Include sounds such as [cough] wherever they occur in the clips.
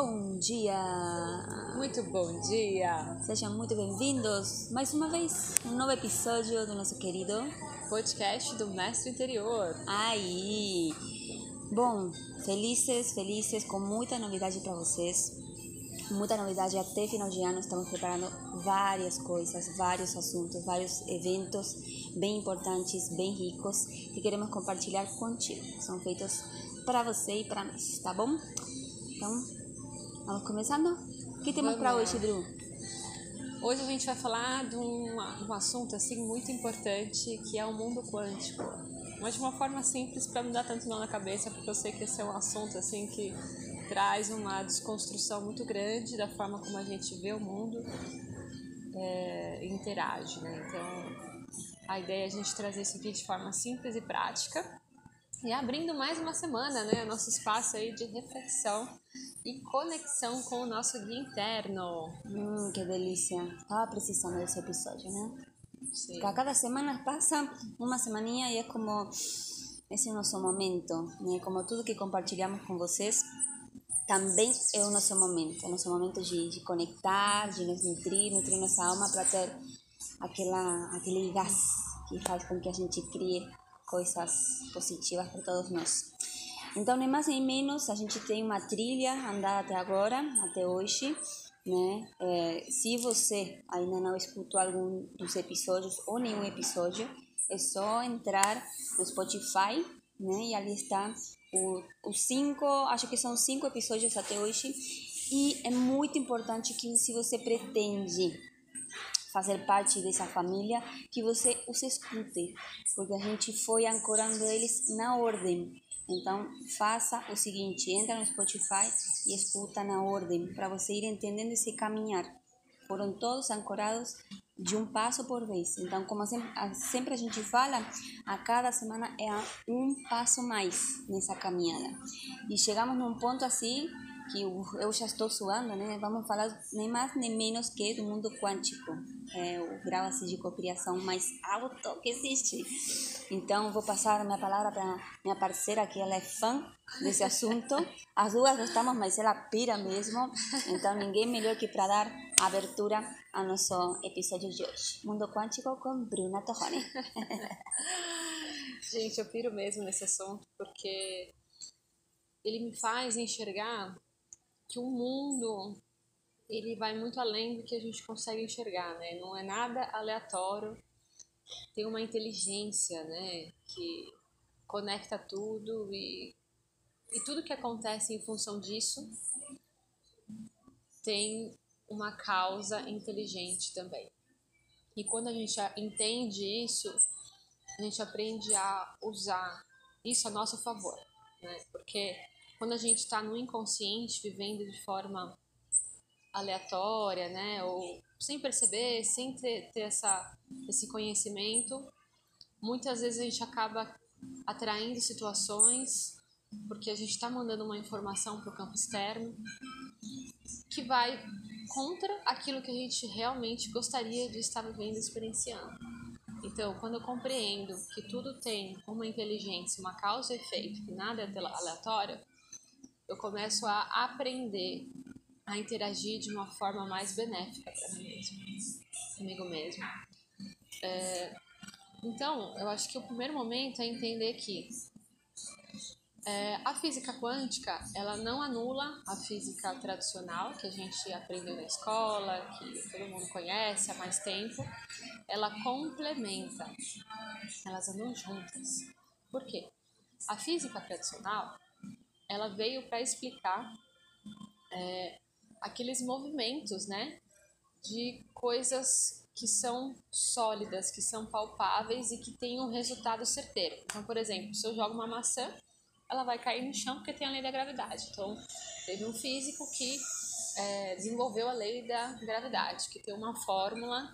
Bom dia! Muito bom dia! Sejam muito bem-vindos mais uma vez um novo episódio do nosso querido podcast do Mestre Interior. Aí! Bom, felizes, felizes, com muita novidade para vocês. Muita novidade até final de ano. Estamos preparando várias coisas, vários assuntos, vários eventos bem importantes, bem ricos que queremos compartilhar contigo. São feitos para você e para nós, tá bom? Então, vamos começando? O que temos para hoje, Drew? Hoje a gente vai falar de um, um assunto assim muito importante que é o mundo quântico. Mas de uma forma simples para não dar tanto nó na cabeça, porque eu sei que esse é um assunto assim que traz uma desconstrução muito grande da forma como a gente vê o mundo é, interage, né? Então, a ideia é a gente trazer isso aqui de forma simples e prática e abrindo mais uma semana, né? Nosso espaço aí de reflexão e conexão com o nosso guia interno. Hum, que delícia. Tava precisando desse episódio, né? Sim. A cada semana passa uma semaninha e é como esse é o nosso momento, né? Como tudo que compartilhamos com vocês também é o nosso momento, é o nosso momento de, de conectar, de nos nutrir, nutrir nossa alma para ter aquela, aquele gás que faz com que a gente crie coisas positivas para todos nós. Então, nem mais nem menos, a gente tem uma trilha andada até agora, até hoje, né? É, se você ainda não escutou algum dos episódios ou nenhum episódio, é só entrar no Spotify, né? E ali está os cinco, acho que são cinco episódios até hoje. E é muito importante que se você pretende fazer parte dessa família, que você os escute, porque a gente foi ancorando eles na ordem. Então, faça o seguinte, entra no Spotify e escuta na ordem, para você ir entendendo esse caminhar. Foram todos ancorados de um passo por vez. Então, como sempre, a gente fala, a cada semana é um passo mais nessa caminhada. E chegamos num ponto assim que eu já estou suando, né? Vamos falar nem mais nem menos que do mundo quântico, é o grau assim, de cocriação mais alto que existe. Então, vou passar a minha palavra para minha parceira, que ela é fã desse assunto. As duas gostamos, mas ela pira mesmo. Então, ninguém melhor que para dar abertura ao nosso episódio de hoje. Mundo quântico com Bruna Torrone. [laughs] Gente, eu piro mesmo nesse assunto porque ele me faz enxergar que o mundo ele vai muito além do que a gente consegue enxergar, né? Não é nada aleatório. Tem uma inteligência, né, que conecta tudo e e tudo que acontece em função disso tem uma causa inteligente também. E quando a gente entende isso, a gente aprende a usar isso a nosso favor, né? Porque quando a gente está no inconsciente, vivendo de forma aleatória, né, ou sem perceber, sem ter, ter essa, esse conhecimento, muitas vezes a gente acaba atraindo situações porque a gente está mandando uma informação para o campo externo que vai contra aquilo que a gente realmente gostaria de estar vivendo e experienciando. Então, quando eu compreendo que tudo tem uma inteligência, uma causa e efeito, que nada é aleatório, eu começo a aprender a interagir de uma forma mais benéfica para mim mesmo, comigo mesmo. É, então, eu acho que o primeiro momento é entender que é, a física quântica ela não anula a física tradicional que a gente aprendeu na escola, que todo mundo conhece há mais tempo. Ela complementa, elas andam juntas. Por quê? A física tradicional ela veio para explicar é, aqueles movimentos, né, de coisas que são sólidas, que são palpáveis e que têm um resultado certeiro. Então, por exemplo, se eu jogo uma maçã, ela vai cair no chão porque tem a lei da gravidade. Então, teve um físico que é, desenvolveu a lei da gravidade, que tem uma fórmula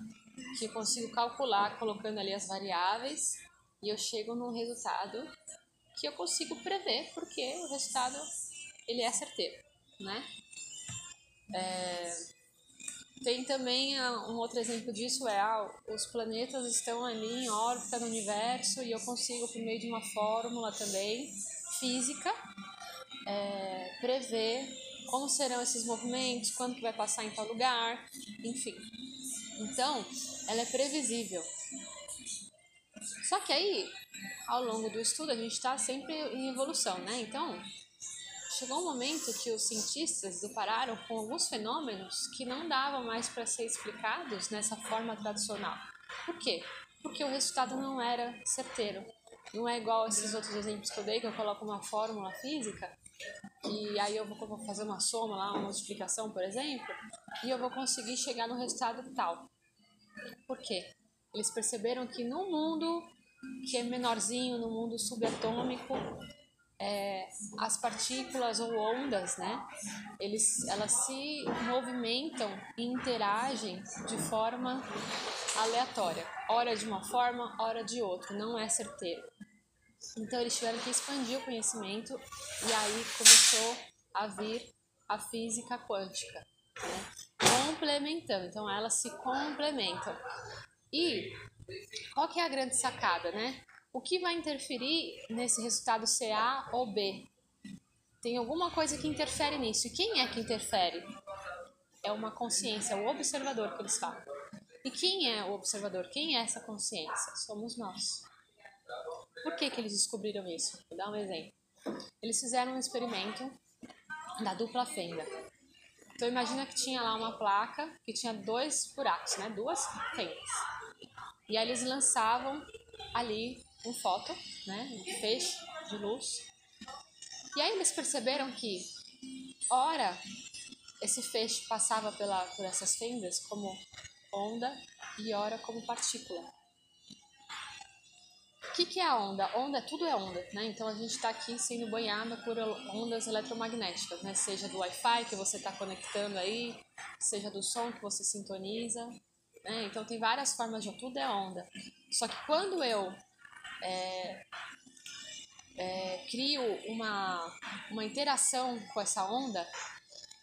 que eu consigo calcular colocando ali as variáveis e eu chego num resultado que eu consigo prever, porque o resultado ele é certeiro, né? É, tem também ah, um outro exemplo disso é ah, os planetas estão ali em órbita no universo e eu consigo por meio de uma fórmula também física é, prever como serão esses movimentos, quando que vai passar em tal lugar, enfim. Então, ela é previsível. Só que aí, ao longo do estudo, a gente está sempre em evolução, né? Então, chegou um momento que os cientistas depararam com alguns fenômenos que não davam mais para ser explicados nessa forma tradicional. Por quê? Porque o resultado não era certeiro. Não é igual esses outros exemplos que eu dei, que eu coloco uma fórmula física e aí eu vou fazer uma soma lá, uma multiplicação, por exemplo, e eu vou conseguir chegar no resultado tal. Por quê? Eles perceberam que no mundo que é menorzinho, no mundo subatômico, é, as partículas ou ondas, né, eles, elas se movimentam e interagem de forma aleatória, hora de uma forma, hora de outra, não é certeiro. Então eles tiveram que expandir o conhecimento e aí começou a vir a física quântica, né? complementando. Então elas se complementam. E qual que é a grande sacada, né? O que vai interferir nesse resultado ser A ou B? Tem alguma coisa que interfere nisso. E quem é que interfere? É uma consciência, o observador que eles falam. E quem é o observador? Quem é essa consciência? Somos nós. Por que, que eles descobriram isso? Vou dar um exemplo. Eles fizeram um experimento da dupla fenda. Então imagina que tinha lá uma placa que tinha dois buracos, né? Duas fendas. E aí eles lançavam ali um foto, né? Um feixe de luz. E aí eles perceberam que, ora, esse feixe passava pela, por essas fendas como onda e ora como partícula. O que, que é a onda? Onda, tudo é onda, né? Então a gente está aqui sendo banhado por ondas eletromagnéticas, né? Seja do Wi-Fi que você está conectando aí, seja do som que você sintoniza, né? Então tem várias formas de tudo é onda. Só que quando eu é, é, crio uma, uma interação com essa onda,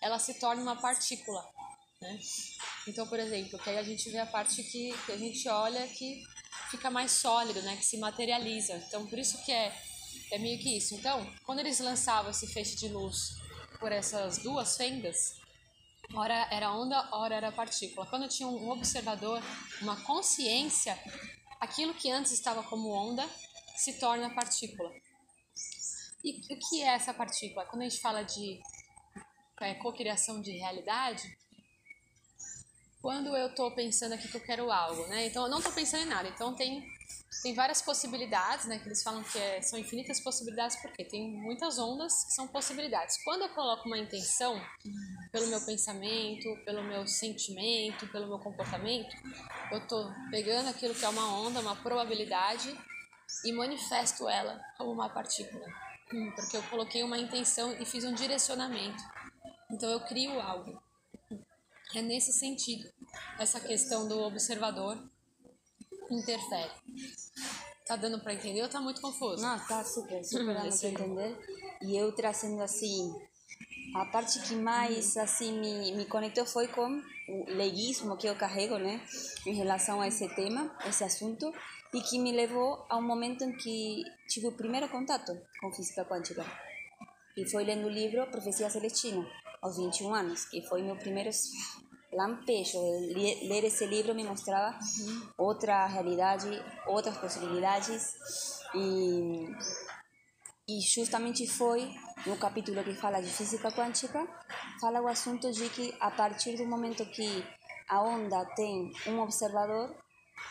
ela se torna uma partícula, né? Então, por exemplo, que aí a gente vê a parte que, que a gente olha que fica mais sólido, né? Que se materializa. Então, por isso que é, é meio que isso. Então, quando eles lançavam esse feixe de luz por essas duas fendas, ora era onda, ora era partícula. Quando tinha um observador, uma consciência, aquilo que antes estava como onda se torna partícula. E o que é essa partícula? Quando a gente fala de é, cocriação de realidade, quando eu estou pensando aqui que eu quero algo, né? Então eu não estou pensando em nada. Então tem tem várias possibilidades, né? Que eles falam que é, são infinitas possibilidades porque tem muitas ondas que são possibilidades. Quando eu coloco uma intenção pelo meu pensamento, pelo meu sentimento, pelo meu comportamento, eu estou pegando aquilo que é uma onda, uma probabilidade e manifesto ela como uma partícula, porque eu coloquei uma intenção e fiz um direcionamento. Então eu crio algo. É nesse sentido essa questão do observador interfere. Tá dando para entender ou tá muito confuso? Não, tá super, super dando para entender. E eu trazendo assim, a parte que mais assim me, me conectou foi com o leguismo que eu carrego, né, em relação a esse tema, esse assunto, e que me levou a um momento em que tive o primeiro contato com física quântica. E foi lendo o livro Profecia Celestina, aos 21 anos, que foi meu primeiro lampejo. Ler esse livro me mostrava outra realidade, outras possibilidades. E, e justamente foi no capítulo que fala de física quântica, fala o assunto de que a partir do momento que a onda tem um observador,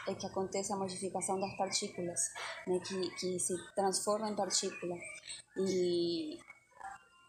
é que acontece a modificação das partículas, né, que, que se transforma em partícula. E,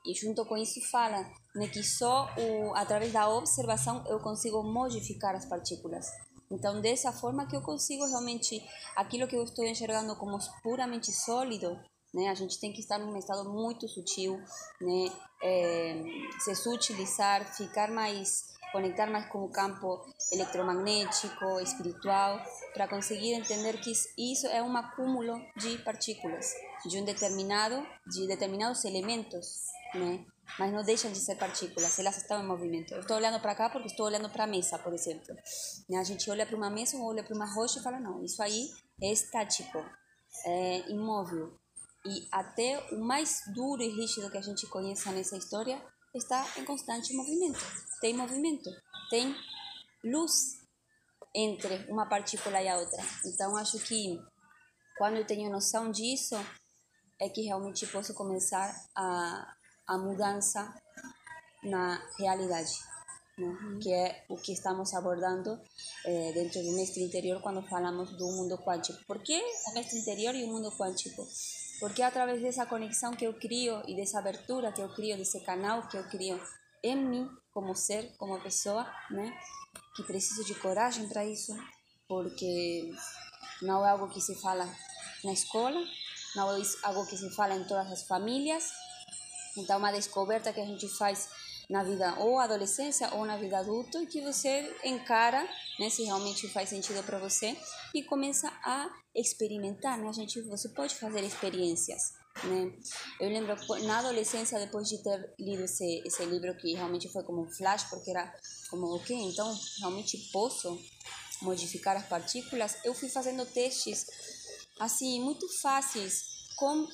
e junto com isso fala né, que só o, através da observação eu consigo modificar as partículas. Então, dessa forma que eu consigo realmente aquilo que eu estou enxergando como puramente sólido, né, a gente tem que estar num estado muito sutil, né, é, se sutilizar, ficar mais conectar mais com o campo eletromagnético, espiritual, para conseguir entender que isso é um acúmulo de partículas de um determinado, de determinados elementos, né? Mas não deixam de ser partículas, elas estão em movimento. Eu estou olhando para cá porque estou olhando para a mesa, por exemplo. Né? A gente olha para uma mesa ou olha para uma rocha e fala: não, isso aí é estático, é imóvel. E até o mais duro e rígido que a gente conheça nessa história está em constante movimento. Tem movimento, tem luz entre uma partícula e a outra. Então, acho que quando eu tenho noção disso, é que realmente posso começar a, a mudança na realidade? Uhum. que é o que estamos abordando eh, dentro do mestre interior quando falamos do mundo quântico. Por que o mestre interior e o mundo quântico? Porque através dessa conexão que eu crio e dessa abertura que eu crio, desse canal que eu crio em mim, como ser, como pessoa, né? que preciso de coragem para isso, porque não é algo que se fala na escola, não é algo que se fala em todas as famílias. Então, uma descoberta que a gente faz na vida ou adolescência ou na vida adulta que você encara, né, se realmente faz sentido para você e começa a experimentar, né? A gente você pode fazer experiências, né? Eu lembro na adolescência depois de ter lido esse esse livro que realmente foi como um flash porque era como ok, então realmente posso modificar as partículas. Eu fui fazendo testes assim muito fáceis com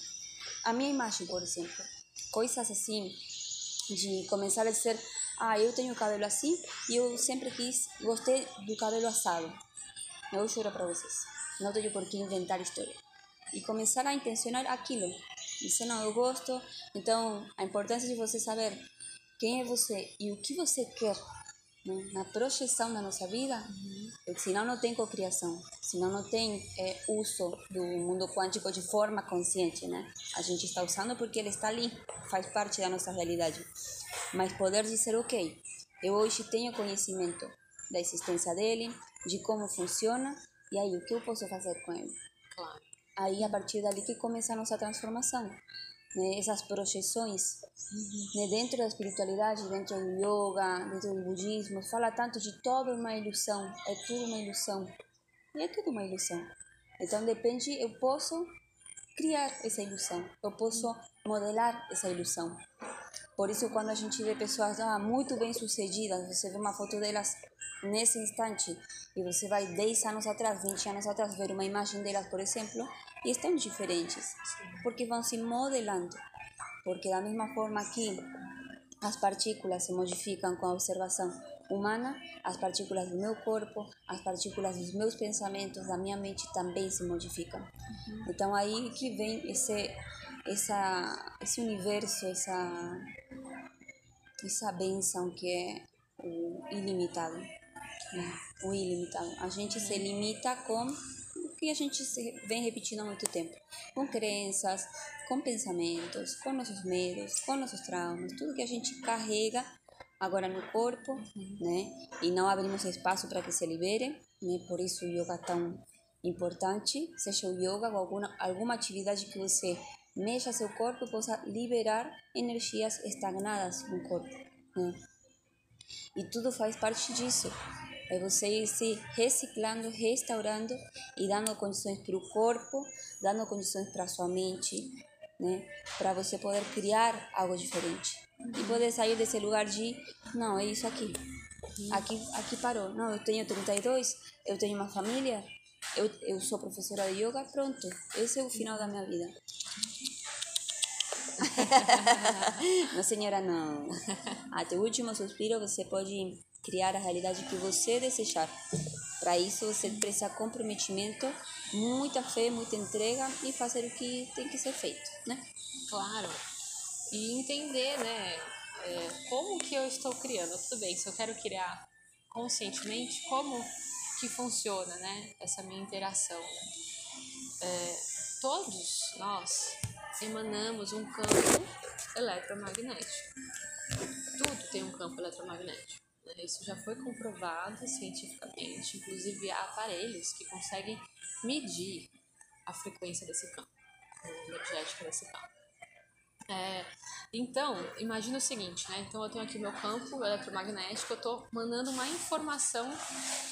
a minha imagem, por exemplo, coisas assim de começar a dizer, ah, eu tenho cabelo assim e eu sempre quis, gostei do cabelo assado. Eu juro para vocês, não tenho por que inventar história. E começar a intencionar aquilo. Dizer, não, eu gosto. Então, a importância de você saber quem é você e o que você quer né? na projeção da nossa vida. Senão não tem cocriação, senão não tem é, uso do mundo quântico de forma consciente, né? A gente está usando porque ele está ali, faz parte da nossa realidade. Mas poder dizer, ok, eu hoje tenho conhecimento da existência dele, de como funciona, e aí o que eu posso fazer com ele? Claro. Aí a partir dali que começa a nossa transformação né, essas projeções né, dentro da espiritualidade, dentro do yoga, dentro do budismo, fala tanto de toda uma ilusão, é tudo uma ilusão. E é tudo uma ilusão. Então depende, eu posso criar essa ilusão, eu posso modelar essa ilusão. Por isso, quando a gente vê pessoas ah, muito bem sucedidas, você vê uma foto delas nesse instante e você vai 10 anos atrás, 20 anos atrás, ver uma imagem delas, por exemplo, e estão diferentes, porque vão se modelando. Porque da mesma forma que as partículas se modificam com a observação humana, as partículas do meu corpo, as partículas dos meus pensamentos, da minha mente também se modificam. Uhum. Então aí que vem esse essa esse universo, essa essa benção que é o ilimitado, né? o ilimitado. A gente se limita com que a gente vem repetindo há muito tempo, com crenças, com pensamentos, com nossos medos, com nossos traumas, tudo que a gente carrega agora no corpo, né? E não abrimos espaço para que se libere, né? Por isso o yoga é tão importante, seja o yoga ou alguma, alguma atividade que você mexa seu corpo possa liberar energias estagnadas no corpo, né? E tudo faz parte disso. É você ir se reciclando, restaurando e dando condições para o corpo, dando condições para sua mente, né? Para você poder criar algo diferente. E poder sair desse lugar de, não, é isso aqui. Aqui, aqui parou. Não, eu tenho 32, eu tenho uma família, eu, eu sou professora de yoga, pronto. Esse é o final da minha vida. [laughs] não, senhora, não. Até o último suspiro você pode criar a realidade que você desejar. Para isso, você precisa comprometimento, muita fé, muita entrega e fazer o que tem que ser feito, né? Claro. E entender, né, é, como que eu estou criando. Tudo bem, se eu quero criar conscientemente, como que funciona, né, essa minha interação. É, todos nós emanamos um campo eletromagnético. Tudo tem um campo eletromagnético. Isso já foi comprovado cientificamente, inclusive há aparelhos que conseguem medir a frequência desse campo, energética desse campo. É, então, imagina o seguinte, né? Então eu tenho aqui meu campo eletromagnético, eu estou mandando uma informação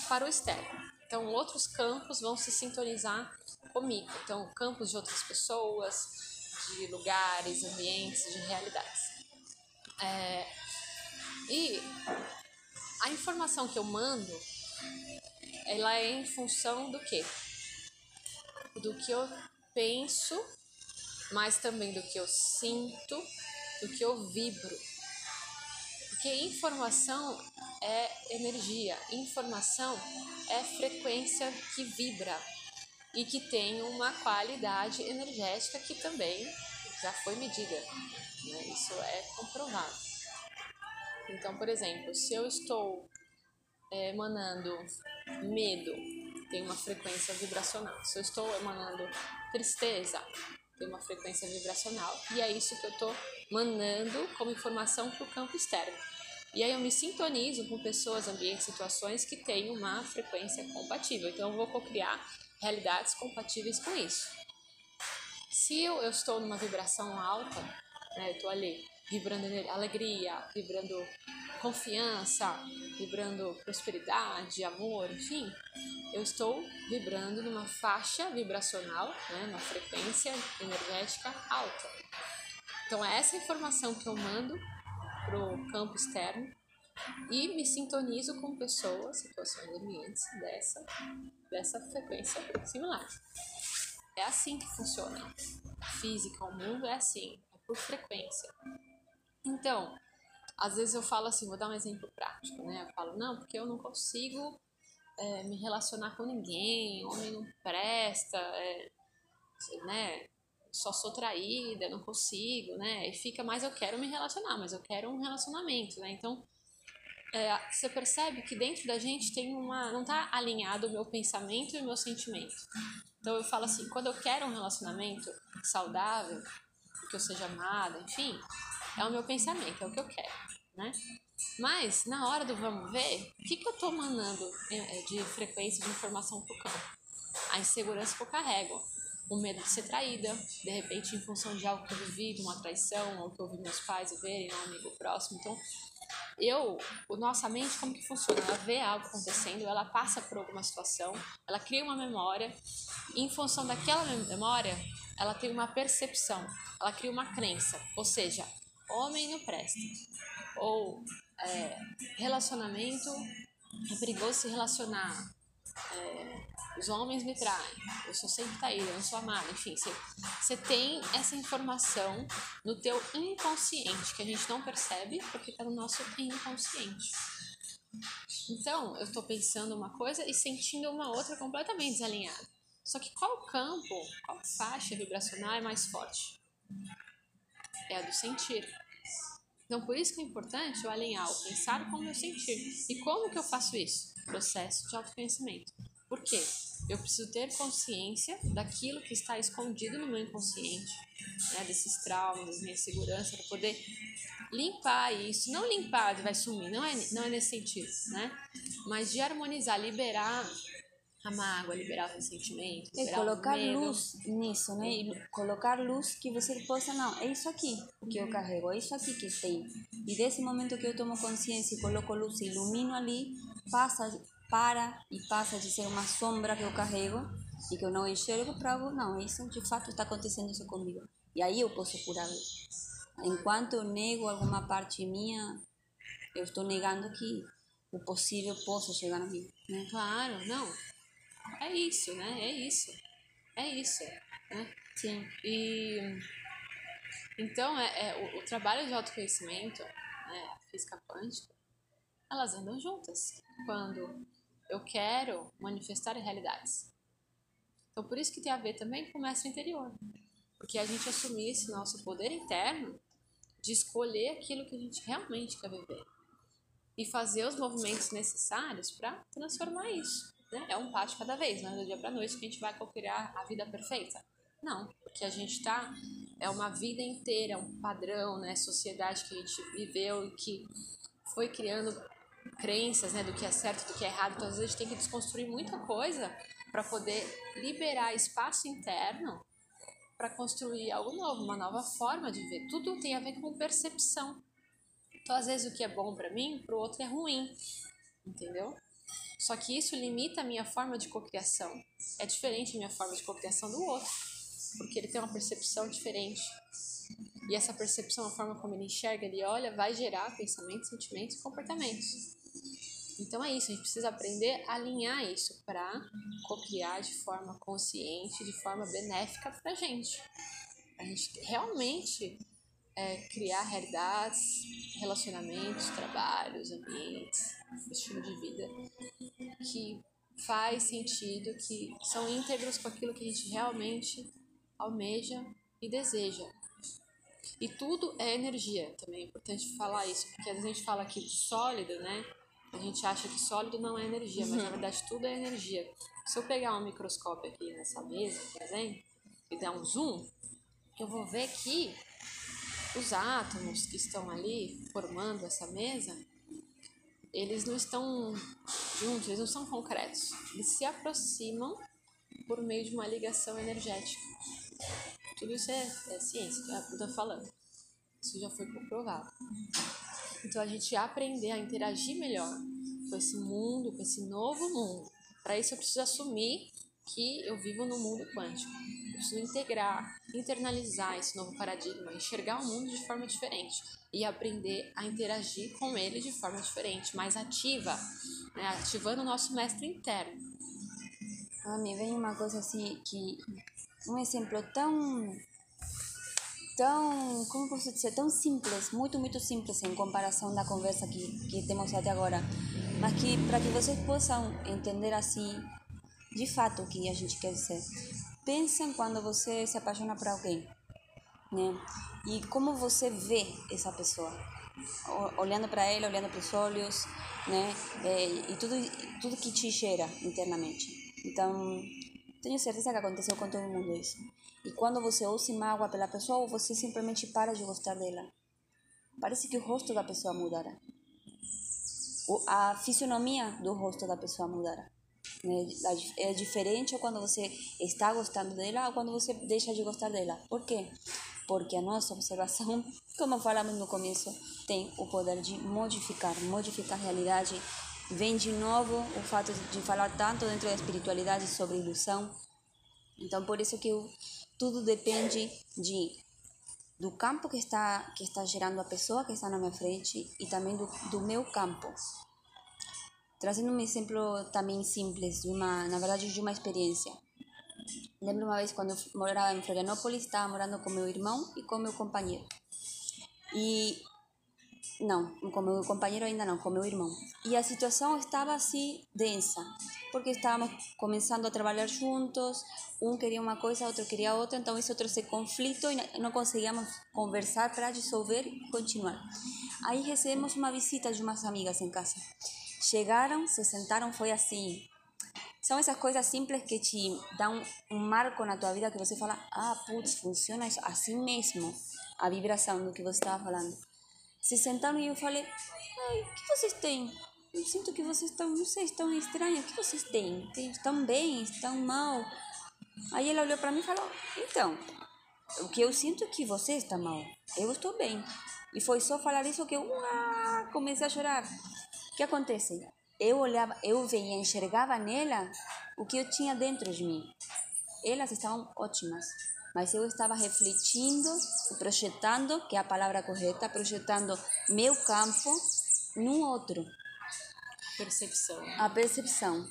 para o externo. Então outros campos vão se sintonizar comigo. Então campos de outras pessoas, de lugares, ambientes, de realidades. É, e a informação que eu mando, ela é em função do quê? Do que eu penso, mas também do que eu sinto, do que eu vibro. Porque informação é energia, informação é frequência que vibra e que tem uma qualidade energética que também já foi medida. Né? Isso é comprovado. Então, por exemplo, se eu estou é, emanando medo, tem uma frequência vibracional. Se eu estou emanando tristeza, tem uma frequência vibracional. E é isso que eu estou mandando como informação para o campo externo. E aí eu me sintonizo com pessoas, ambientes, situações que têm uma frequência compatível. Então eu vou cocriar realidades compatíveis com isso. Se eu, eu estou numa vibração alta, né, eu estou ali vibrando alegria, vibrando confiança, vibrando prosperidade, amor, enfim, eu estou vibrando numa faixa vibracional, né, uma frequência energética alta. Então é essa informação que eu mando para o campo externo e me sintonizo com pessoas, situações, ambientes dessa, dessa frequência similar. É assim que funciona. A física, o mundo é assim, é por frequência. Então, às vezes eu falo assim, vou dar um exemplo prático, né? Eu falo, não, porque eu não consigo é, me relacionar com ninguém, homem não presta, é, né? Só sou traída, não consigo, né? E fica mais eu quero me relacionar, mas eu quero um relacionamento, né? Então, é, você percebe que dentro da gente tem uma. não está alinhado o meu pensamento e o meu sentimento. Então eu falo assim, quando eu quero um relacionamento saudável, que eu seja amada, enfim, é o meu pensamento, é o que eu quero, né? Mas, na hora do vamos ver, o que, que eu estou mandando é, de frequência de informação para o campo? A insegurança que eu carrego, o medo de ser traída, de repente, em função de algo que eu vivi, de uma traição, ou que eu vi meus pais verem, um amigo próximo. Então, eu, nossa mente, como que funciona? Ela vê algo acontecendo, ela passa por alguma situação, ela cria uma memória, e em função daquela memória, ela tem uma percepção, ela cria uma crença, ou seja, homem não presta. Ou é, relacionamento é perigoso se relacionar. É, os homens me traem, eu sou sempre traída, eu não sou amada, enfim, você, você tem essa informação no teu inconsciente, que a gente não percebe porque está no nosso inconsciente. Então, eu estou pensando uma coisa e sentindo uma outra completamente desalinhada. Só que qual campo, qual faixa vibracional é mais forte? É a do sentir. Então, por isso que é importante eu alinhar o pensar com o meu sentir. E como que eu faço isso? Processo de autoconhecimento. Por quê? Eu preciso ter consciência daquilo que está escondido no meu inconsciente, né, desses traumas, das minhas seguranças, para poder limpar isso. Não limpar, vai sumir, não é, não é nesse sentido, né? Mas de harmonizar, liberar a mágoa, liberar o ressentimento. É colocar luz nisso, né? E colocar luz que você possa, não, é isso aqui que eu carrego, é isso aqui que tem. E desse momento que eu tomo consciência e coloco luz e ilumino ali, passa, para e passa de ser uma sombra que eu carrego e que eu não enxergo para não, isso de fato está acontecendo isso comigo. E aí eu posso curar. Enquanto eu nego alguma parte minha, eu estou negando que o possível possa chegar a mim. Né? Claro, não. É isso, né? É isso. É isso. Né? Sim. E então é, é o, o, trabalho de autoconhecimento, né, física quântica, elas andam juntas quando eu quero manifestar realidades. Então por isso que tem a ver também com o mestre interior, porque a gente assumir esse nosso poder interno de escolher aquilo que a gente realmente quer viver e fazer os movimentos necessários para transformar isso. Né? É um passo cada vez, não é do dia para noite que a gente vai criar a vida perfeita. Não, porque a gente está é uma vida inteira, é um padrão, né, sociedade que a gente viveu e que foi criando crenças, né, do que é certo, do que é errado. Então às vezes a gente tem que desconstruir muita coisa para poder liberar espaço interno para construir algo novo, uma nova forma de ver. Tudo tem a ver com percepção. Então às vezes o que é bom para mim, para o outro é ruim, entendeu? Só que isso limita a minha forma de cocriação. É diferente a minha forma de cocriação do outro, porque ele tem uma percepção diferente. E essa percepção, a forma como ele enxerga, ele olha, vai gerar pensamentos, sentimentos e comportamentos. Então é isso, a gente precisa aprender a alinhar isso para cocriar de forma consciente, de forma benéfica para a gente. A gente realmente é, criar realidades, relacionamentos, trabalhos, ambientes, estilo de vida que faz sentido, que são íntegros com aquilo que a gente realmente almeja e deseja. E tudo é energia, também é importante falar isso, porque às vezes a gente fala aqui de sólido, né? A gente acha que sólido não é energia, mas na uhum. verdade tudo é energia. Se eu pegar um microscópio aqui nessa mesa, por exemplo, e dar um zoom, eu vou ver que os átomos que estão ali formando essa mesa, eles não estão juntos, eles não são concretos. Eles se aproximam por meio de uma ligação energética. Tudo isso é, é ciência, é que eu estou falando. Isso já foi comprovado. Então a gente aprender a interagir melhor com esse mundo, com esse novo mundo. Para isso eu preciso assumir que eu vivo no mundo quântico. Eu preciso integrar, internalizar esse novo paradigma, enxergar o mundo de forma diferente e aprender a interagir com ele de forma diferente, mais ativa, né? ativando o nosso mestre interno. A mim vem uma coisa assim que um exemplo tão tão, como posso dizer, tão simples, muito, muito simples em comparação da conversa que, que temos até agora, mas que para que vocês possam entender assim, de fato, o que a gente quer dizer. Pensem quando você se apaixona por alguém, né? E como você vê essa pessoa, olhando para ela, olhando para os olhos, né? É, e tudo, tudo que te cheira internamente. Então, tenho certeza que aconteceu com todo mundo isso. E quando você ou se mágoa pela pessoa ou você simplesmente para de gostar dela, parece que o rosto da pessoa mudará. A fisionomia do rosto da pessoa mudará. Né? É diferente quando você está gostando dela ou quando você deixa de gostar dela. Por quê? Porque a nossa observação, [laughs] como falamos no começo, tem o poder de modificar, modificar a realidade vem de novo o fato de falar tanto dentro da espiritualidade sobre ilusão. Então, por isso que eu, tudo depende de do campo que está que está gerando a pessoa que está na minha frente e também do, do meu campo. Trazendo um exemplo também simples, de uma, na verdade, de uma experiência. Lembro uma vez quando eu morava em Florianópolis, estava morando com meu irmão e com meu companheiro. E não, com meu companheiro ainda não, com meu irmão. E a situação estava assim densa, porque estávamos começando a trabalhar juntos, um queria uma coisa, outro queria outra, então isso trouxe conflito e não conseguíamos conversar para resolver e continuar. Aí recebemos uma visita de umas amigas em casa. Chegaram, se sentaram, foi assim. São essas coisas simples que te dão um marco na tua vida que você fala, ah, putz, funciona isso assim mesmo, a vibração do que você estava falando se sentaram e eu falei, ai, o que vocês têm? Eu sinto que vocês estão, não sei, estão estranhos, o que vocês têm? Estão bem? Estão mal? Aí ela olhou para mim e falou, então, o que eu sinto é que você está mal, eu estou bem. E foi só falar isso que eu uá, comecei a chorar. O que acontece? Eu olhava, eu veia, enxergava nela o que eu tinha dentro de mim. Elas estavam ótimas mas eu estava refletindo e projetando, que é a palavra correta, projetando meu campo num outro. Percepção. A percepção.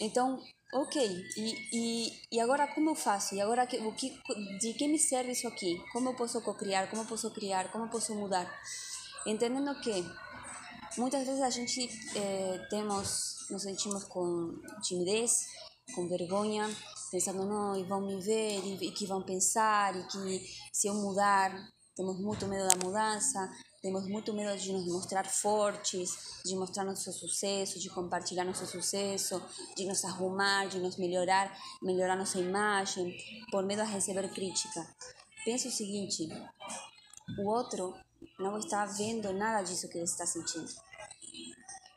Então, ok, e, e, e agora como eu faço? E agora que, o que, de que me serve isso aqui? Como eu posso co-criar? Como eu posso criar? Como eu posso mudar? Entendendo que muitas vezes a gente eh, temos, nos sentimos com timidez, com vergonha, pensando, não, e vão me ver, e, e que vão pensar, e que se eu mudar, temos muito medo da mudança, temos muito medo de nos mostrar fortes, de mostrar nosso sucesso, de compartilhar nosso sucesso, de nos arrumar, de nos melhorar, melhorar nossa imagem, por medo de receber crítica. Pensa o seguinte: o outro não está vendo nada disso que você está sentindo.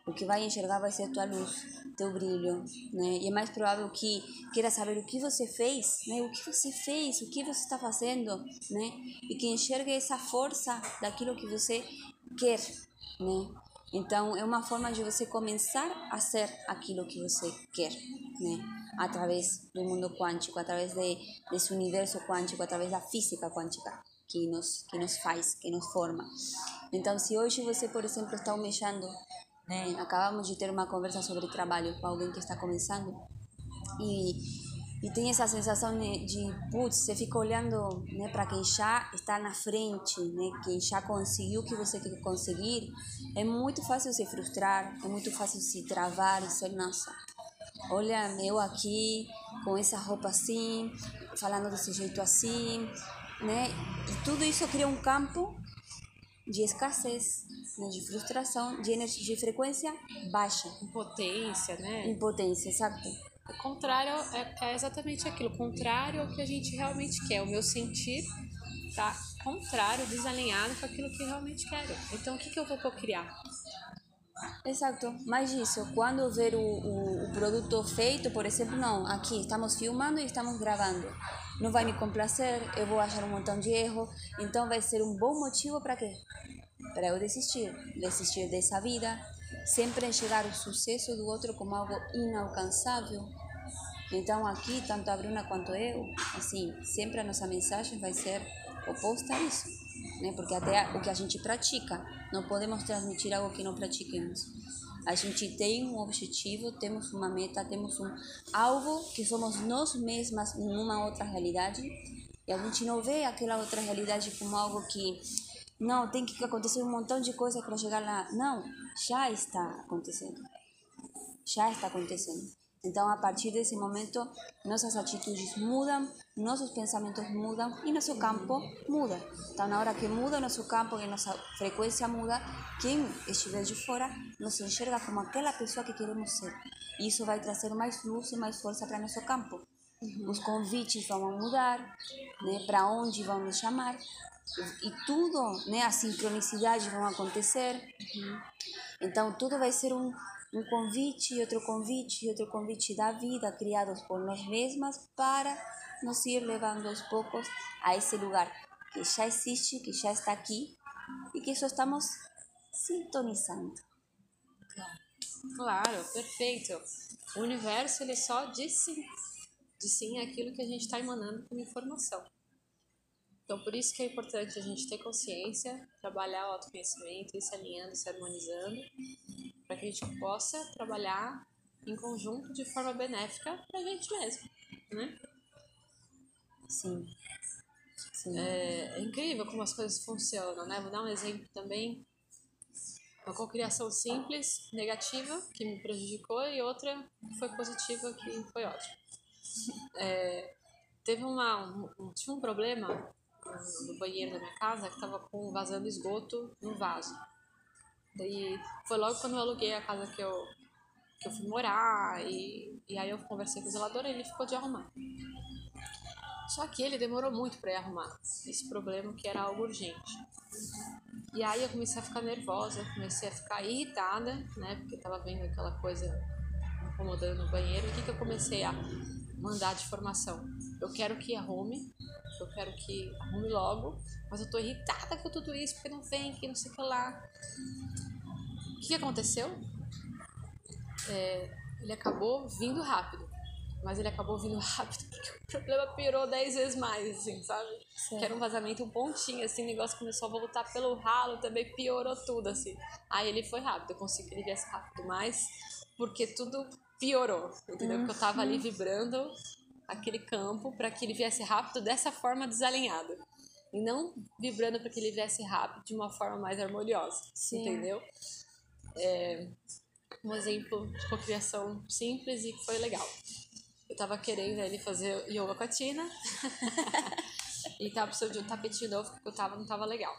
O que vai enxergar vai ser a tua luz, teu brilho, né? E é mais provável que queira saber o que você fez, né? O que você fez, o que você está fazendo, né? E que enxergue essa força daquilo que você quer, né? Então, é uma forma de você começar a ser aquilo que você quer, né? Através do mundo quântico, através de, desse universo quântico, através da física quântica que nos, que nos faz, que nos forma. Então, se hoje você, por exemplo, está almejando né? Acabamos de ter uma conversa sobre trabalho com alguém que está começando. E e tem essa sensação de, de putz, você fica olhando né, para quem já está na frente, né, quem já conseguiu o que você quer conseguir, é muito fácil se frustrar, é muito fácil se travar e ser, nossa, olha eu aqui com essa roupa assim, falando desse jeito assim, né? E tudo isso cria um campo de escassez, né? de frustração, de energia, de frequência baixa. Impotência, né? Impotência, exato. O contrário é, é exatamente aquilo, o contrário ao que a gente realmente quer. O meu sentir tá contrário, desalinhado com aquilo que realmente quero. Então, o que, que eu vou criar? Exato, mas isso, quando ver o, o, o, produto feito, por exemplo, não, aqui estamos filmando e estamos gravando, não vai me complacer, eu vou achar um montão de erro, então vai ser um bom motivo para quê? Para eu desistir, desistir dessa vida, sempre enxergar o sucesso do outro como algo inalcançável. Então aqui, tanto a Bruna quanto eu, assim, sempre a nossa mensagem vai ser oposta a isso, né? Porque até o que a gente pratica, não podemos transmitir algo que não pratiquemos. A gente tem um objetivo, temos uma meta, temos um algo que somos nós mesmas em uma outra realidade e a gente não vê aquela outra realidade como algo que não tem que acontecer um montão de coisas para chegar lá. Não, já está acontecendo. Já está acontecendo. Então, a partir desse momento, nossas atitudes mudam, nossos pensamentos mudam e nosso campo muda. Então, na hora que muda nosso campo e nossa frequência muda, quem estiver de fora nos enxerga como aquela pessoa que queremos ser. E isso vai trazer mais luz e mais força para nosso campo. Uhum. Os convites vão mudar, né? para onde vão nos chamar. E tudo, né? as sincronicidades vão acontecer. Então, tudo vai ser um um convite e outro convite e outro convite da vida criados por nós mesmas para nos ir levando aos poucos a esse lugar que já existe, que já está aqui e que só estamos sintonizando. Claro, perfeito. O universo ele só diz sim, diz sim aquilo que a gente está emanando como informação. Então, por isso que é importante a gente ter consciência, trabalhar o autoconhecimento, ir se alinhando, se harmonizando, para que a gente possa trabalhar em conjunto de forma benéfica para a gente mesmo, né? Sim. Sim. É, é, incrível como as coisas funcionam, né? Vou dar um exemplo também. Uma cocriação simples, negativa, que me prejudicou, e outra foi positiva, que foi ótima. É, teve uma, um, tinha um problema no banheiro da minha casa que estava com vazando esgoto no vaso. Daí foi logo quando eu aluguei a casa que eu, que eu fui morar. E, e aí eu conversei com o zelador e ele ficou de arrumar. Só que ele demorou muito para ir arrumar esse problema que era algo urgente. E aí eu comecei a ficar nervosa, comecei a ficar irritada, né? Porque tava vendo aquela coisa incomodando no banheiro. O que, que eu comecei a mandar de formação? Eu quero que arrume, eu quero que arrume logo, mas eu tô irritada com tudo isso porque não vem, que não sei o que lá. O que aconteceu? É, ele acabou vindo rápido. Mas ele acabou vindo [laughs] rápido porque o problema piorou 10 vezes mais, assim, sabe? Certo. Que era um vazamento, um pontinho, assim, o negócio começou a voltar pelo ralo, também piorou tudo, assim. Aí ele foi rápido, eu consegui que ele viesse rápido mais, porque tudo piorou, entendeu? Porque eu tava ali uhum. vibrando aquele campo para que ele viesse rápido dessa forma desalinhada e não vibrando para que ele viesse rápido de uma forma mais harmoniosa, Sim. entendeu? É, um exemplo de cocriação simples e que foi legal. Eu tava querendo ele fazer yoga com a Tina [laughs] e tava precisando de um tapetinho novo porque eu tava, não tava legal.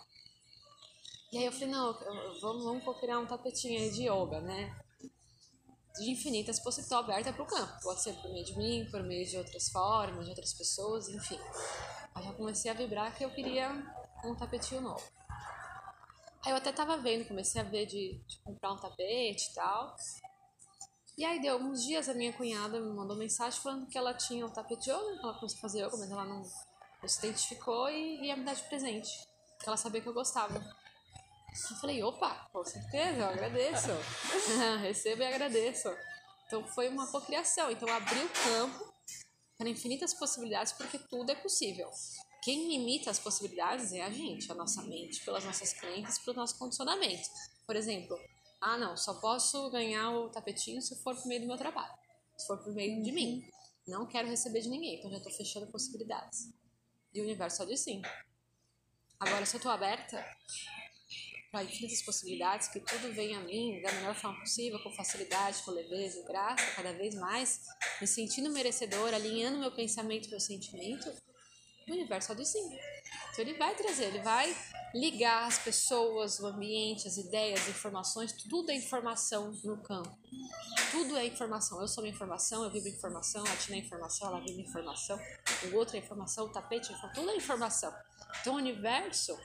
E aí eu falei, não, vamos, vamos cocriar um tapetinho aí de yoga, né? De infinitas possibilidades aberta para o campo. Pode ser por meio de mim, por meio de outras formas, de outras pessoas, enfim. Aí já comecei a vibrar que eu queria um tapetinho novo. Aí eu até tava vendo, comecei a ver de, de comprar um tapete e tal. E aí deu alguns dias a minha cunhada me mandou mensagem falando que ela tinha um tapete yoga, ela começou a fazer yoga, mas ela não, não se identificou e ia me dar de presente. Que ela sabia que eu gostava. Eu falei, opa, com certeza, eu agradeço. [laughs] Recebo e agradeço. Então foi uma cocriação. Então abriu o campo para infinitas possibilidades, porque tudo é possível. Quem limita as possibilidades é a gente, a nossa mente, pelas nossas crenças, pelo nosso condicionamento. Por exemplo, ah, não, só posso ganhar o tapetinho se for por meio do meu trabalho, se for por meio de mim. Não quero receber de ninguém, então já estou fechando possibilidades. E o universo só diz sim. Agora, se eu estou aberta para infinitas possibilidades, que tudo venha a mim da melhor forma possível, com facilidade, com leveza graça, cada vez mais, me sentindo merecedora, alinhando meu pensamento e meu sentimento, o universo diz sim. Então ele vai trazer, ele vai ligar as pessoas, o ambiente, as ideias, as informações, tudo é informação no campo. Tudo é informação. Eu sou uma informação, eu vivo informação, a Tina é informação, ela vive informação, o outro é informação, o tapete é informação, tudo é informação. Então o universo,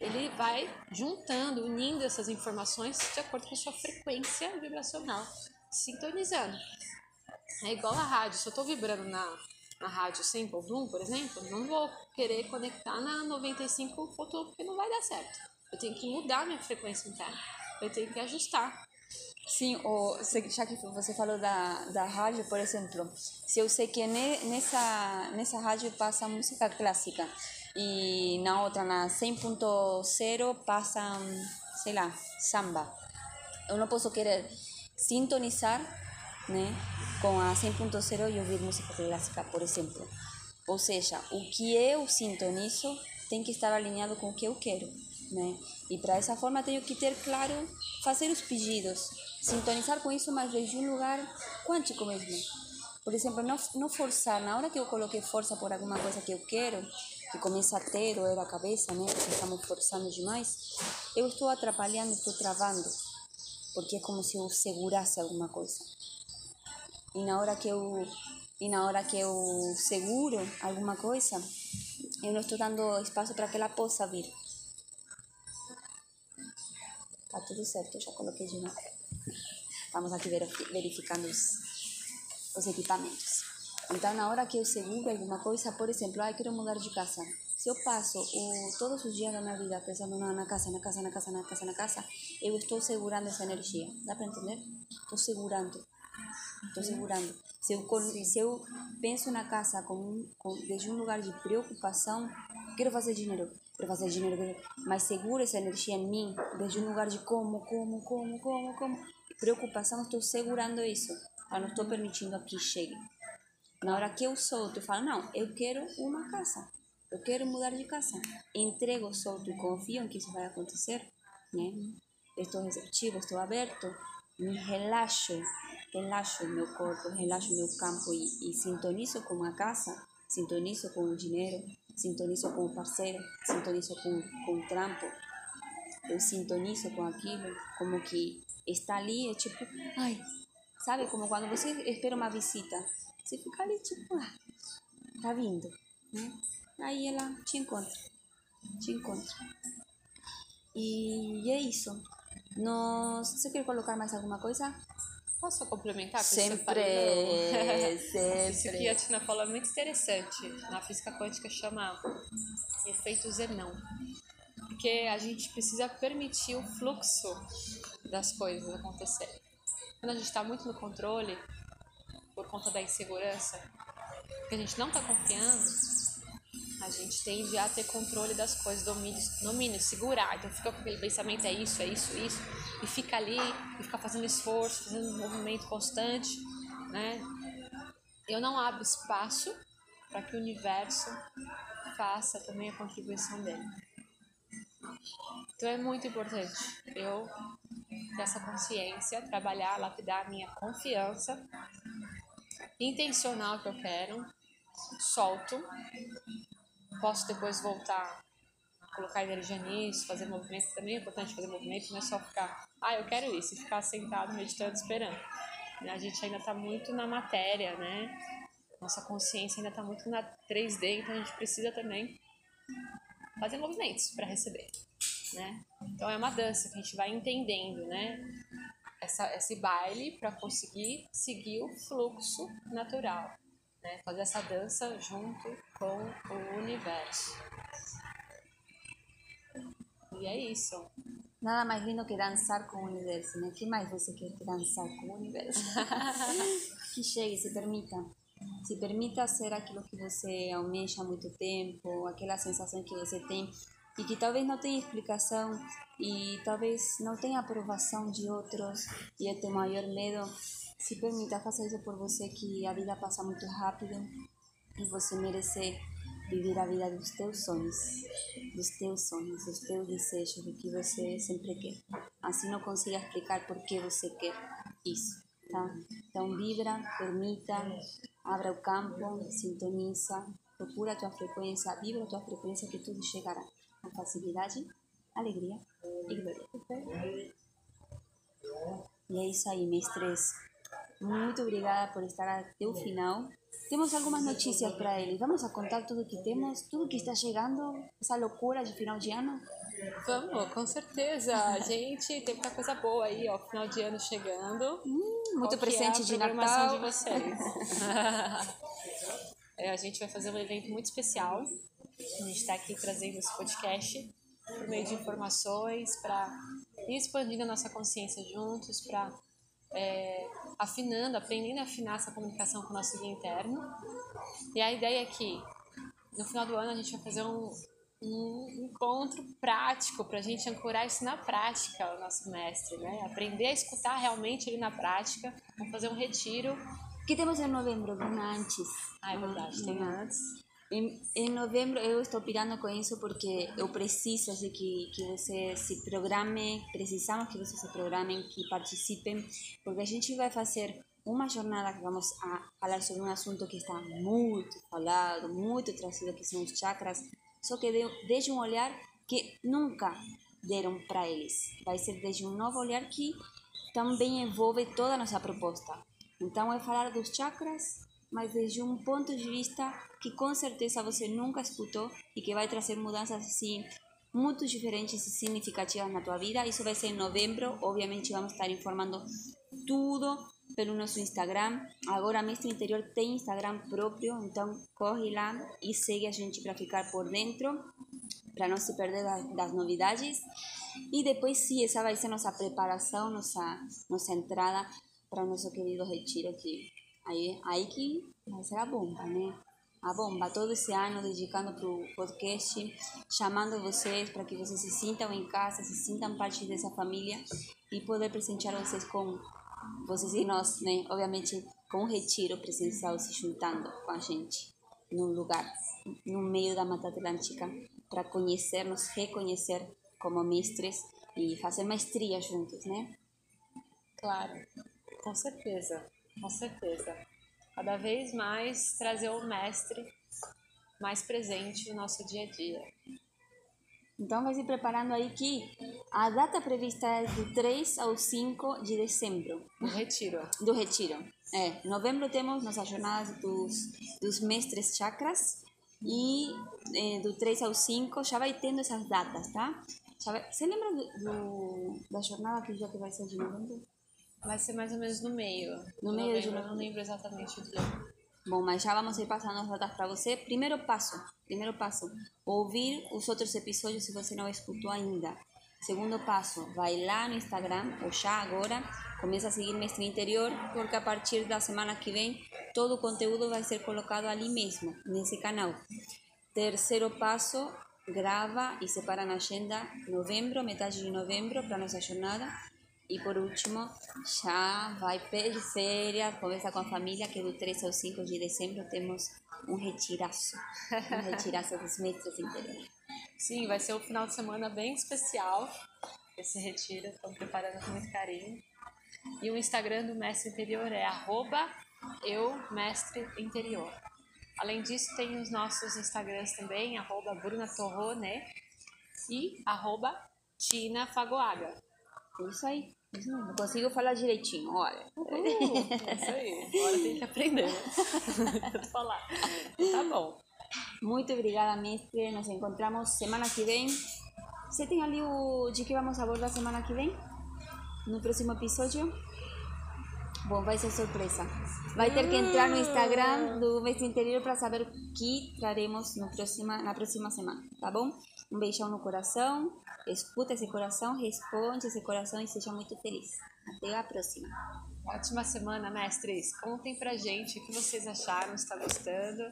ele vai juntando, unindo essas informações de acordo com a sua frequência vibracional, sintonizando. É igual a rádio, se eu estou vibrando na, na rádio Simple Bloom, por exemplo, não vou querer conectar na 95 Futur porque não vai dar certo. Eu tenho que mudar minha frequência interna, eu tenho que ajustar. Sim, ou já que você falou da, da rádio, por exemplo, se eu sei que nessa, nessa rádio passa música clássica e na outra, na 100.0, passa, sei lá, samba. Eu não posso querer sintonizar né, com a 100.0 e ouvir música clássica, por exemplo. Ou seja, o que eu sintonizo tem que estar alinhado com o que eu quero. Né? E para essa forma tenho que ter claro, fazer os pedidos, sintonizar com isso, mas desde um lugar quântico mesmo. Por exemplo, não, não forçar, na hora que eu coloquei força por alguma coisa que eu quero, que começa a ter ou a cabeça, né? Porque estamos forçando demais, eu estou atrapalhando, estou travando, porque é como se eu segurasse alguma coisa. E na hora que eu e na hora que eu seguro alguma coisa, eu não estou dando espaço para que ela possa vir. Tá tudo certo, eu já coloquei de novo. Estamos aqui verificando os, os equipamentos. Então, na hora que eu seguro alguma coisa, por exemplo, ah, quero mudar de casa. Se eu passo o, todos os dias da minha vida pensando na, na casa, na casa, na casa, na casa, na casa, eu estou segurando essa energia. Dá para entender? Estou segurando. Estou segurando. Se eu, se eu penso na casa com, com, desde um lugar de preocupação, quero fazer dinheiro, quero fazer dinheiro, mas seguro essa energia em mim, desde um lugar de como, como, como, como, como. Preocupação, estou segurando isso. Eu não estou permitindo que chegue. Na hora que eu solto, eu falo, não, eu quero uma casa. Eu quero mudar de casa. Entrego, solto e confio em que isso vai acontecer. Né? Estou receptivo, estou aberto, relaxo relaxo meu corpo, relaxo meu campo e, e sintonizo com a casa, sintonizo com o dinheiro, sintonizo com o parceiro, sintonizo com, com o trampo, eu sintonizo com aquilo, como que está ali, é tipo, ai, sabe, como quando você espera uma visita, você fica ali tipo, ah, tá vindo, né? Aí ela te encontra, te encontra. E, é isso. Nós, você quer colocar mais alguma coisa? Posso complementar? Sempre, [laughs] sempre. Isso que a Tina falou é muito interessante. Na física quântica chama efeito Zenão. Porque a gente precisa permitir o fluxo das coisas acontecerem. Quando a gente está muito no controle, por conta da insegurança, que a gente não está confiando, a gente tende a ter controle das coisas, domínio, domínio, segurar. Então fica com aquele pensamento, é isso, é isso, isso, e fica ali, e fica fazendo esforço, fazendo movimento constante, né? Eu não abro espaço para que o universo faça também a contribuição dele. Então é muito importante eu ter essa consciência, trabalhar, lapidar a minha confiança intencional que eu quero, solto, posso depois voltar a colocar energia nisso, fazer movimento. Também é importante fazer movimento, não é só ficar, ah, eu quero isso, e ficar sentado, meditando, esperando. A gente ainda está muito na matéria, né? Nossa consciência ainda está muito na 3D, então a gente precisa também fazer movimentos para receber, né? Então é uma dança que a gente vai entendendo, né? Essa, esse baile para conseguir seguir o fluxo natural né? fazer essa dança junto com o universo. E é isso. Nada mais lindo que dançar com o universo, né? Que mais você quer que dançar com o universo? [laughs] que chegue, se permita. Se permita ser aquilo que você almeja há muito tempo, aquela sensação que você tem e que talvez não tenha explicação e talvez não tenha aprovação de outros e o teu maior medo Se permita, faça isso por você, que a vida passa muito rápido e você merece viver a vida dos teus sonhos, dos teus sonhos, dos teus desejos, do que você sempre quer. Assim não consiga explicar por que você quer isso, tá? Então vibra, permita, abra o campo, sintoniza, procura a tua frequência, vibra a tua frequência que tudo chegará com facilidade, alegria e glória. E é isso aí, mestres. Muito obrigada por estar até o final. Temos algumas notícias para eles. Vamos a contar tudo que temos, tudo que está chegando, essa loucura de final de ano. Vamos, com certeza. A [laughs] gente tem muita coisa boa aí, ó, final de ano chegando. Hum, muito Qual presente é de Natal. de vocês. [laughs] É, a gente vai fazer um evento muito especial. A gente está aqui trazendo esse podcast por meio de informações para ir expandindo a nossa consciência juntos, para é, afinando, aprendendo a afinar essa comunicação com o nosso guia interno. E a ideia é que no final do ano a gente vai fazer um, um encontro prático para a gente ancorar isso na prática, o nosso mestre, né? Aprender a escutar realmente ele na prática. Vamos fazer um retiro. O que temos em novembro, Bruna, antes? Ah, é verdade, tem antes. Em, em novembro eu estou pirando com isso porque eu preciso de que, que você se programe, precisamos que você se programem, que participem, porque a gente vai fazer uma jornada que vamos a falar sobre um assunto que está muito falado, muito trazido, que são os chakras, só que de, desde um olhar que nunca deram para eles. Vai ser desde um novo olhar que também envolve toda a nossa proposta. Então é falar dos chakras, mas desde um ponto de vista que com certeza você nunca escutou e que vai trazer mudanças assim muito diferentes e significativas na tua vida. Isso vai ser em novembro. Obviamente vamos estar informando tudo pelo nosso Instagram. Agora Mestre Interior tem Instagram próprio, então corre lá e segue a gente para ficar por dentro, para não se perder das, novidades. E depois sim, essa vai ser nossa preparação, nossa nossa entrada para o nosso querido retiro que aí aí que vai ser a bomba, né? a bomba todo esse ano dedicando para o podcast, chamando vocês para que vocês se sintam em casa, se sintam parte dessa família e poder presentear vocês com vocês e nós, né? Obviamente com um retiro presencial se juntando com a gente num lugar, no meio da Mata Atlântica, para conhecer, nos reconhecer como mestres e fazer maestria juntos, né? Claro, com certeza, com certeza. Cada vez mais trazer o mestre mais presente no nosso dia a dia. Então vai se preparando aí que a data prevista é do 3 ao 5 de dezembro No retiro. do retiro. É, em novembro temos nossas jornadas dos, dos mestres chakras e é, do 3 ao 5 já vai tendo essas datas, tá? Vai- você lembra do, do- da jornada que já que vai ser de novembro? Vai ser mais ou menos no meio. No meio de eu não lembro exatamente o dia. Bom, mas já vamos ir passando as datas para você. Primeiro passo, primeiro passo, ouvir os outros episódios se você não escutou ainda. Segundo passo, vai lá no Instagram, ou já agora, começa a seguir Mestre Interior, porque a partir da semana que vem, todo o conteúdo vai ser colocado ali mesmo, nesse canal. Terceiro passo, grava e separa na agenda novembro, metade de novembro, para nossa jornada. E por último, já vai pedir férias, conversa com a família, que do 3 ao 5 de dezembro temos um retiraço. [laughs] Um retiraço dos mestres interiores. Sim, vai ser um final de semana bem especial. Esse retiro, estamos preparando com muito carinho. E o Instagram do Mestre Interior é arroba eu, Mestre Interior. Além disso, tem os nossos Instagrams também, arroba Bruna Torrone e arroba Tina Fagoaga. É isso aí. Eu consigo falar direitinho, olha. Uh, é isso aí, agora tem que aprender, [laughs] falar. Tá bom. Muito obrigada, mestre. Nos encontramos semana que vem. Você tem ali o de que vamos abordar semana que vem? No próximo episódio? Bom, vai ser surpresa. Vai ter que entrar no Instagram do Mestre Interior para saber o que traremos no próxima, na próxima semana, tá bom? Um beijão no coração. Escuta esse coração, responde esse coração e seja muito feliz. Até a próxima. Ótima semana, mestres. Contem pra gente o que vocês acharam, se tá gostando.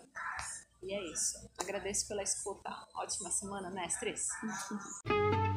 E é isso. Agradeço pela escuta. Ótima semana, mestres. [laughs]